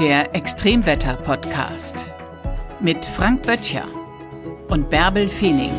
Der Extremwetter-Podcast mit Frank Böttcher und Bärbel Feening.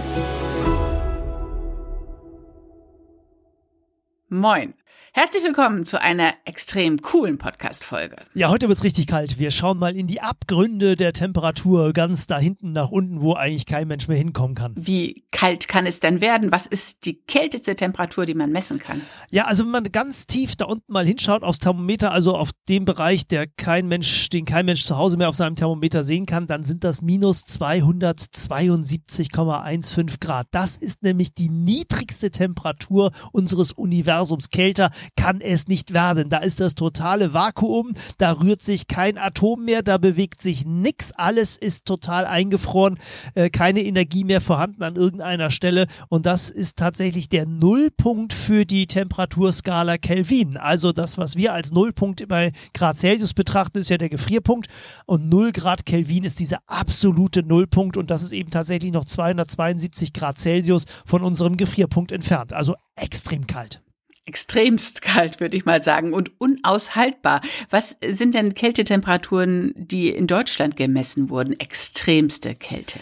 Moin. Herzlich willkommen zu einer extrem coolen Podcast-Folge. Ja, heute wird's richtig kalt. Wir schauen mal in die Abgründe der Temperatur ganz da hinten nach unten, wo eigentlich kein Mensch mehr hinkommen kann. Wie kalt kann es denn werden? Was ist die kälteste Temperatur, die man messen kann? Ja, also wenn man ganz tief da unten mal hinschaut aufs Thermometer, also auf dem Bereich, der kein Mensch, den kein Mensch zu Hause mehr auf seinem Thermometer sehen kann, dann sind das minus 272,15 Grad. Das ist nämlich die niedrigste Temperatur unseres Universums. Kälter kann es nicht werden. Da ist das totale Vakuum, da rührt sich kein Atom mehr, da bewegt sich nichts, alles ist total eingefroren, äh, keine Energie mehr vorhanden an irgendeiner Stelle und das ist tatsächlich der Nullpunkt für die Temperaturskala Kelvin. Also das, was wir als Nullpunkt bei Grad Celsius betrachten, ist ja der Gefrierpunkt und 0 Grad Kelvin ist dieser absolute Nullpunkt und das ist eben tatsächlich noch 272 Grad Celsius von unserem Gefrierpunkt entfernt. Also extrem kalt extremst kalt, würde ich mal sagen, und unaushaltbar. Was sind denn Kältetemperaturen, die in Deutschland gemessen wurden? Extremste Kälte.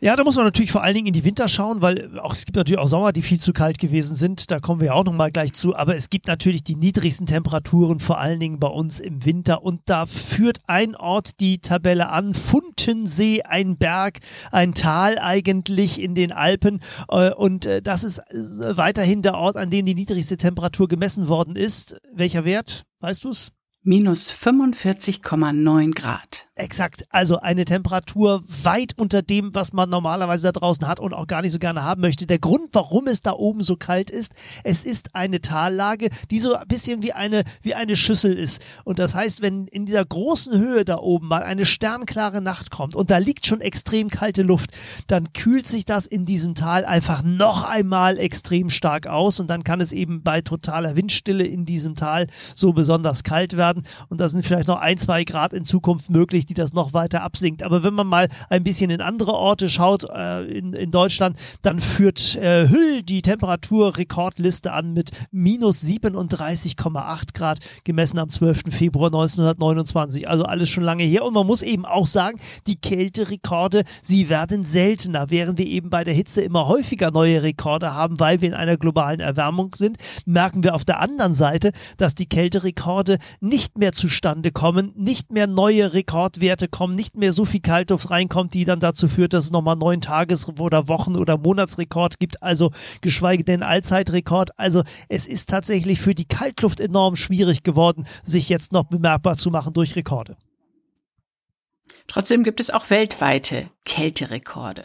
Ja, da muss man natürlich vor allen Dingen in die Winter schauen, weil auch es gibt natürlich auch Sommer, die viel zu kalt gewesen sind. Da kommen wir auch noch mal gleich zu. Aber es gibt natürlich die niedrigsten Temperaturen vor allen Dingen bei uns im Winter. Und da führt ein Ort die Tabelle an: Funtensee, ein Berg, ein Tal eigentlich in den Alpen. Äh, und äh, das ist äh, weiterhin der Ort, an dem die niedrigste Temperatur gemessen worden ist. Welcher Wert? Weißt du es? Minus 45,9 Grad. Exakt. Also eine Temperatur weit unter dem, was man normalerweise da draußen hat und auch gar nicht so gerne haben möchte. Der Grund, warum es da oben so kalt ist, es ist eine Tallage, die so ein bisschen wie eine, wie eine Schüssel ist. Und das heißt, wenn in dieser großen Höhe da oben mal eine sternklare Nacht kommt und da liegt schon extrem kalte Luft, dann kühlt sich das in diesem Tal einfach noch einmal extrem stark aus und dann kann es eben bei totaler Windstille in diesem Tal so besonders kalt werden. Und da sind vielleicht noch ein, zwei Grad in Zukunft möglich die das noch weiter absinkt. Aber wenn man mal ein bisschen in andere Orte schaut äh, in, in Deutschland, dann führt äh, Hüll die Temperaturrekordliste an mit minus 37,8 Grad gemessen am 12. Februar 1929. Also alles schon lange her. Und man muss eben auch sagen, die Kälterekorde, sie werden seltener, während wir eben bei der Hitze immer häufiger neue Rekorde haben, weil wir in einer globalen Erwärmung sind, merken wir auf der anderen Seite, dass die Kälterekorde nicht mehr zustande kommen, nicht mehr neue Rekorde Werte kommen, nicht mehr so viel Kaltluft reinkommt, die dann dazu führt, dass es nochmal neun Tages- oder Wochen- oder Monatsrekord gibt, also geschweige denn Allzeitrekord. Also es ist tatsächlich für die Kaltluft enorm schwierig geworden, sich jetzt noch bemerkbar zu machen durch Rekorde. Trotzdem gibt es auch weltweite Kälterekorde.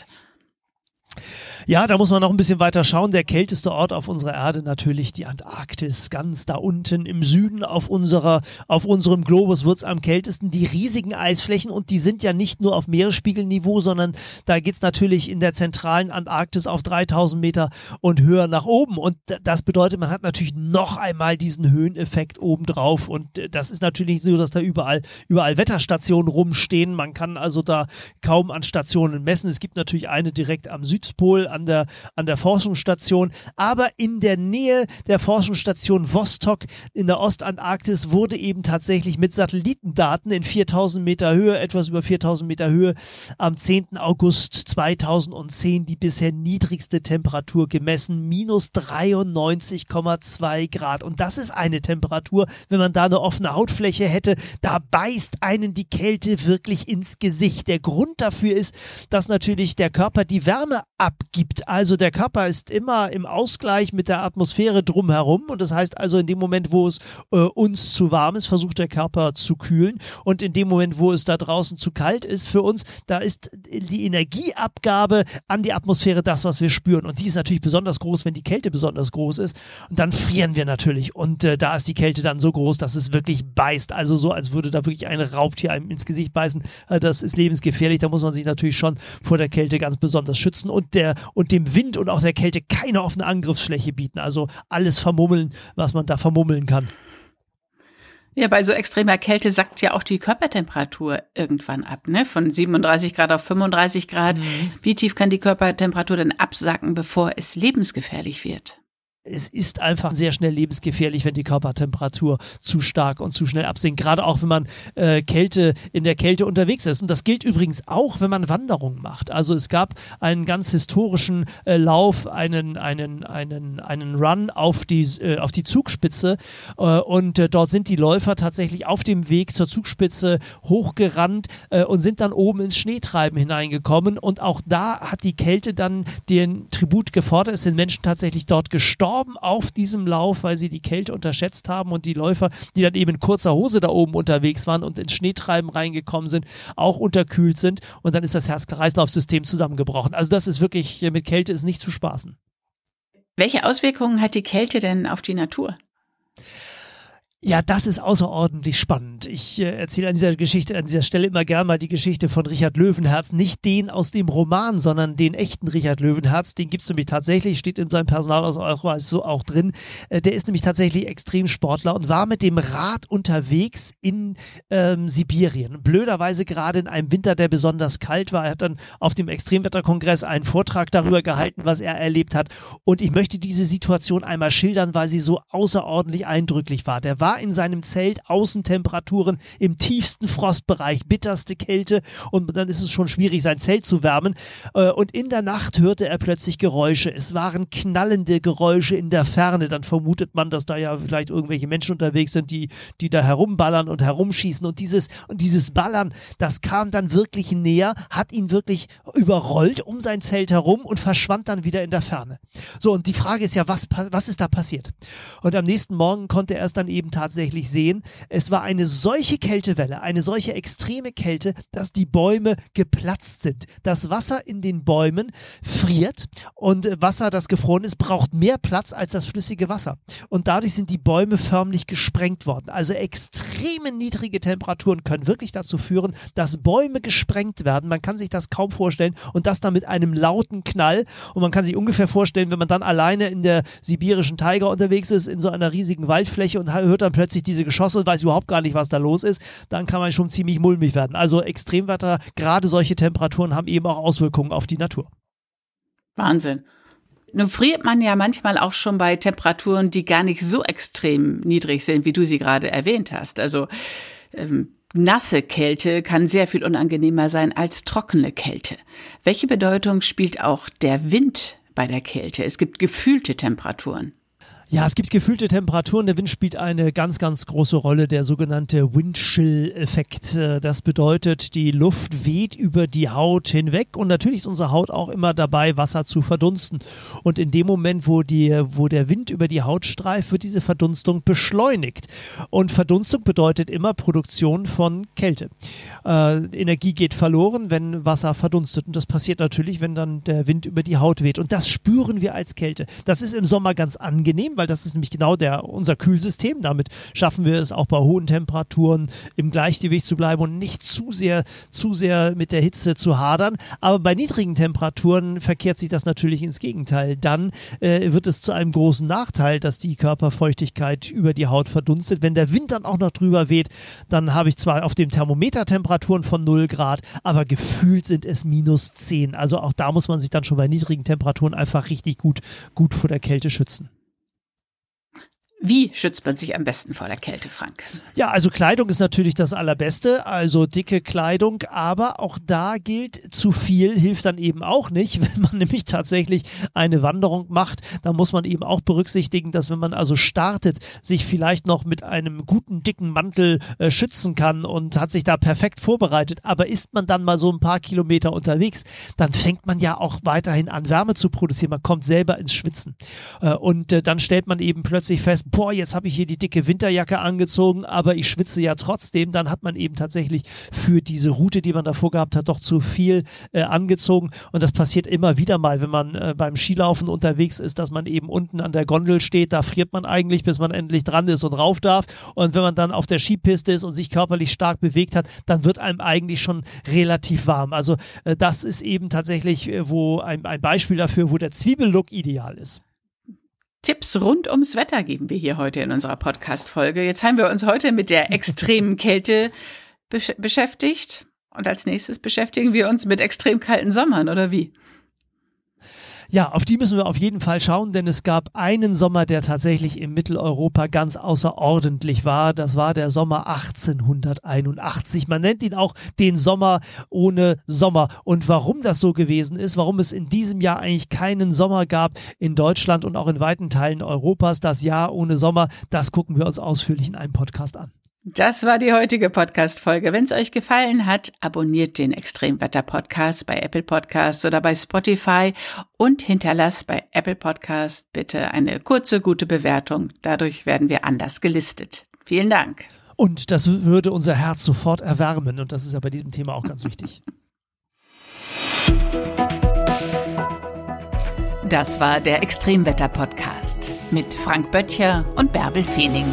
Ja, da muss man noch ein bisschen weiter schauen. Der kälteste Ort auf unserer Erde natürlich die Antarktis, ganz da unten im Süden auf unserer, auf unserem Globus wird's am kältesten. Die riesigen Eisflächen und die sind ja nicht nur auf Meeresspiegelniveau, sondern da geht's natürlich in der zentralen Antarktis auf 3000 Meter und höher nach oben. Und das bedeutet, man hat natürlich noch einmal diesen Höheneffekt obendrauf. Und das ist natürlich so, dass da überall, überall Wetterstationen rumstehen. Man kann also da kaum an Stationen messen. Es gibt natürlich eine direkt am Süd Südpol an der, an der Forschungsstation. Aber in der Nähe der Forschungsstation Vostok in der Ostantarktis wurde eben tatsächlich mit Satellitendaten in 4000 Meter Höhe, etwas über 4000 Meter Höhe, am 10. August 2010 die bisher niedrigste Temperatur gemessen, minus 93,2 Grad. Und das ist eine Temperatur, wenn man da eine offene Hautfläche hätte, da beißt einen die Kälte wirklich ins Gesicht. Der Grund dafür ist, dass natürlich der Körper die Wärme abgibt. Also der Körper ist immer im Ausgleich mit der Atmosphäre drumherum und das heißt also in dem Moment, wo es äh, uns zu warm ist, versucht der Körper zu kühlen und in dem Moment, wo es da draußen zu kalt ist für uns, da ist die Energieabgabe an die Atmosphäre das, was wir spüren und die ist natürlich besonders groß, wenn die Kälte besonders groß ist und dann frieren wir natürlich und äh, da ist die Kälte dann so groß, dass es wirklich beißt. Also so, als würde da wirklich ein Raubtier einem ins Gesicht beißen. Äh, das ist lebensgefährlich. Da muss man sich natürlich schon vor der Kälte ganz besonders schützen und der und dem Wind und auch der Kälte keine offene Angriffsfläche bieten. Also alles vermummeln, was man da vermummeln kann. Ja, bei so extremer Kälte sackt ja auch die Körpertemperatur irgendwann ab, ne? Von 37 Grad auf 35 Grad. Mhm. Wie tief kann die Körpertemperatur denn absacken, bevor es lebensgefährlich wird? Es ist einfach sehr schnell lebensgefährlich, wenn die Körpertemperatur zu stark und zu schnell absinkt. Gerade auch, wenn man äh, Kälte in der Kälte unterwegs ist. Und das gilt übrigens auch, wenn man Wanderungen macht. Also es gab einen ganz historischen äh, Lauf, einen, einen, einen, einen Run auf die, äh, auf die Zugspitze. Äh, und äh, dort sind die Läufer tatsächlich auf dem Weg zur Zugspitze hochgerannt äh, und sind dann oben ins Schneetreiben hineingekommen. Und auch da hat die Kälte dann den Tribut gefordert. Es sind Menschen tatsächlich dort gestorben gestorben auf diesem Lauf, weil sie die Kälte unterschätzt haben und die Läufer, die dann eben in kurzer Hose da oben unterwegs waren und ins Schneetreiben reingekommen sind, auch unterkühlt sind und dann ist das Herz-Kreislauf-System zusammengebrochen. Also das ist wirklich, mit Kälte ist nicht zu spaßen. Welche Auswirkungen hat die Kälte denn auf die Natur? Ja, das ist außerordentlich spannend. Ich äh, erzähle an dieser Geschichte, an dieser Stelle immer gerne mal die Geschichte von Richard Löwenherz. Nicht den aus dem Roman, sondern den echten Richard Löwenherz. Den gibt's nämlich tatsächlich, steht in seinem Personalausweis so auch drin. Äh, der ist nämlich tatsächlich Extremsportler und war mit dem Rad unterwegs in ähm, Sibirien. Blöderweise gerade in einem Winter, der besonders kalt war. Er hat dann auf dem Extremwetterkongress einen Vortrag darüber gehalten, was er erlebt hat. Und ich möchte diese Situation einmal schildern, weil sie so außerordentlich eindrücklich war. Der war war in seinem Zelt Außentemperaturen im tiefsten Frostbereich, bitterste Kälte und dann ist es schon schwierig, sein Zelt zu wärmen. Äh, und in der Nacht hörte er plötzlich Geräusche. Es waren knallende Geräusche in der Ferne. Dann vermutet man, dass da ja vielleicht irgendwelche Menschen unterwegs sind, die, die da herumballern und herumschießen. Und dieses, und dieses Ballern, das kam dann wirklich näher, hat ihn wirklich überrollt um sein Zelt herum und verschwand dann wieder in der Ferne. So, und die Frage ist ja, was, was ist da passiert? Und am nächsten Morgen konnte er es dann eben tatsächlich sehen. Es war eine solche Kältewelle, eine solche extreme Kälte, dass die Bäume geplatzt sind. Das Wasser in den Bäumen friert und Wasser, das gefroren ist, braucht mehr Platz als das flüssige Wasser. Und dadurch sind die Bäume förmlich gesprengt worden. Also extreme niedrige Temperaturen können wirklich dazu führen, dass Bäume gesprengt werden. Man kann sich das kaum vorstellen und das dann mit einem lauten Knall. Und man kann sich ungefähr vorstellen, wenn man dann alleine in der sibirischen Taiga unterwegs ist, in so einer riesigen Waldfläche und hört dann dann plötzlich diese Geschosse und weiß überhaupt gar nicht, was da los ist, dann kann man schon ziemlich mulmig werden. Also Extremwetter, gerade solche Temperaturen haben eben auch Auswirkungen auf die Natur. Wahnsinn. Nun friert man ja manchmal auch schon bei Temperaturen, die gar nicht so extrem niedrig sind, wie du sie gerade erwähnt hast. Also ähm, nasse Kälte kann sehr viel unangenehmer sein als trockene Kälte. Welche Bedeutung spielt auch der Wind bei der Kälte? Es gibt gefühlte Temperaturen. Ja, es gibt gefühlte Temperaturen. Der Wind spielt eine ganz, ganz große Rolle, der sogenannte Windchill-Effekt. Äh, das bedeutet, die Luft weht über die Haut hinweg und natürlich ist unsere Haut auch immer dabei, Wasser zu verdunsten. Und in dem Moment, wo, die, wo der Wind über die Haut streift, wird diese Verdunstung beschleunigt. Und Verdunstung bedeutet immer Produktion von Kälte. Äh, Energie geht verloren, wenn Wasser verdunstet. Und das passiert natürlich, wenn dann der Wind über die Haut weht. Und das spüren wir als Kälte. Das ist im Sommer ganz angenehm, weil das ist nämlich genau der, unser Kühlsystem. Damit schaffen wir es auch bei hohen Temperaturen im Gleichgewicht zu bleiben und nicht zu sehr, zu sehr mit der Hitze zu hadern. Aber bei niedrigen Temperaturen verkehrt sich das natürlich ins Gegenteil. Dann äh, wird es zu einem großen Nachteil, dass die Körperfeuchtigkeit über die Haut verdunstet. Wenn der Wind dann auch noch drüber weht, dann habe ich zwar auf dem Thermometer Temperaturen von 0 Grad, aber gefühlt sind es minus 10. Also auch da muss man sich dann schon bei niedrigen Temperaturen einfach richtig gut, gut vor der Kälte schützen. Wie schützt man sich am besten vor der Kälte, Frank? Ja, also Kleidung ist natürlich das Allerbeste, also dicke Kleidung, aber auch da gilt, zu viel hilft dann eben auch nicht. Wenn man nämlich tatsächlich eine Wanderung macht, dann muss man eben auch berücksichtigen, dass wenn man also startet, sich vielleicht noch mit einem guten dicken Mantel äh, schützen kann und hat sich da perfekt vorbereitet, aber ist man dann mal so ein paar Kilometer unterwegs, dann fängt man ja auch weiterhin an Wärme zu produzieren, man kommt selber ins Schwitzen äh, und äh, dann stellt man eben plötzlich fest, boah, jetzt habe ich hier die dicke Winterjacke angezogen, aber ich schwitze ja trotzdem, dann hat man eben tatsächlich für diese Route, die man davor gehabt hat, doch zu viel äh, angezogen. Und das passiert immer wieder mal, wenn man äh, beim Skilaufen unterwegs ist, dass man eben unten an der Gondel steht, da friert man eigentlich, bis man endlich dran ist und rauf darf. Und wenn man dann auf der Skipiste ist und sich körperlich stark bewegt hat, dann wird einem eigentlich schon relativ warm. Also äh, das ist eben tatsächlich äh, wo ein, ein Beispiel dafür, wo der Zwiebellook ideal ist. Tipps rund ums Wetter geben wir hier heute in unserer Podcast-Folge. Jetzt haben wir uns heute mit der extremen Kälte besch beschäftigt und als nächstes beschäftigen wir uns mit extrem kalten Sommern, oder wie? Ja, auf die müssen wir auf jeden Fall schauen, denn es gab einen Sommer, der tatsächlich in Mitteleuropa ganz außerordentlich war. Das war der Sommer 1881. Man nennt ihn auch den Sommer ohne Sommer. Und warum das so gewesen ist, warum es in diesem Jahr eigentlich keinen Sommer gab in Deutschland und auch in weiten Teilen Europas, das Jahr ohne Sommer, das gucken wir uns ausführlich in einem Podcast an. Das war die heutige Podcast-Folge. Wenn es euch gefallen hat, abonniert den Extremwetter-Podcast bei Apple Podcasts oder bei Spotify und hinterlasst bei Apple Podcast bitte eine kurze, gute Bewertung. Dadurch werden wir anders gelistet. Vielen Dank. Und das würde unser Herz sofort erwärmen. Und das ist ja bei diesem Thema auch ganz wichtig. Das war der Extremwetter-Podcast mit Frank Böttcher und Bärbel Feening.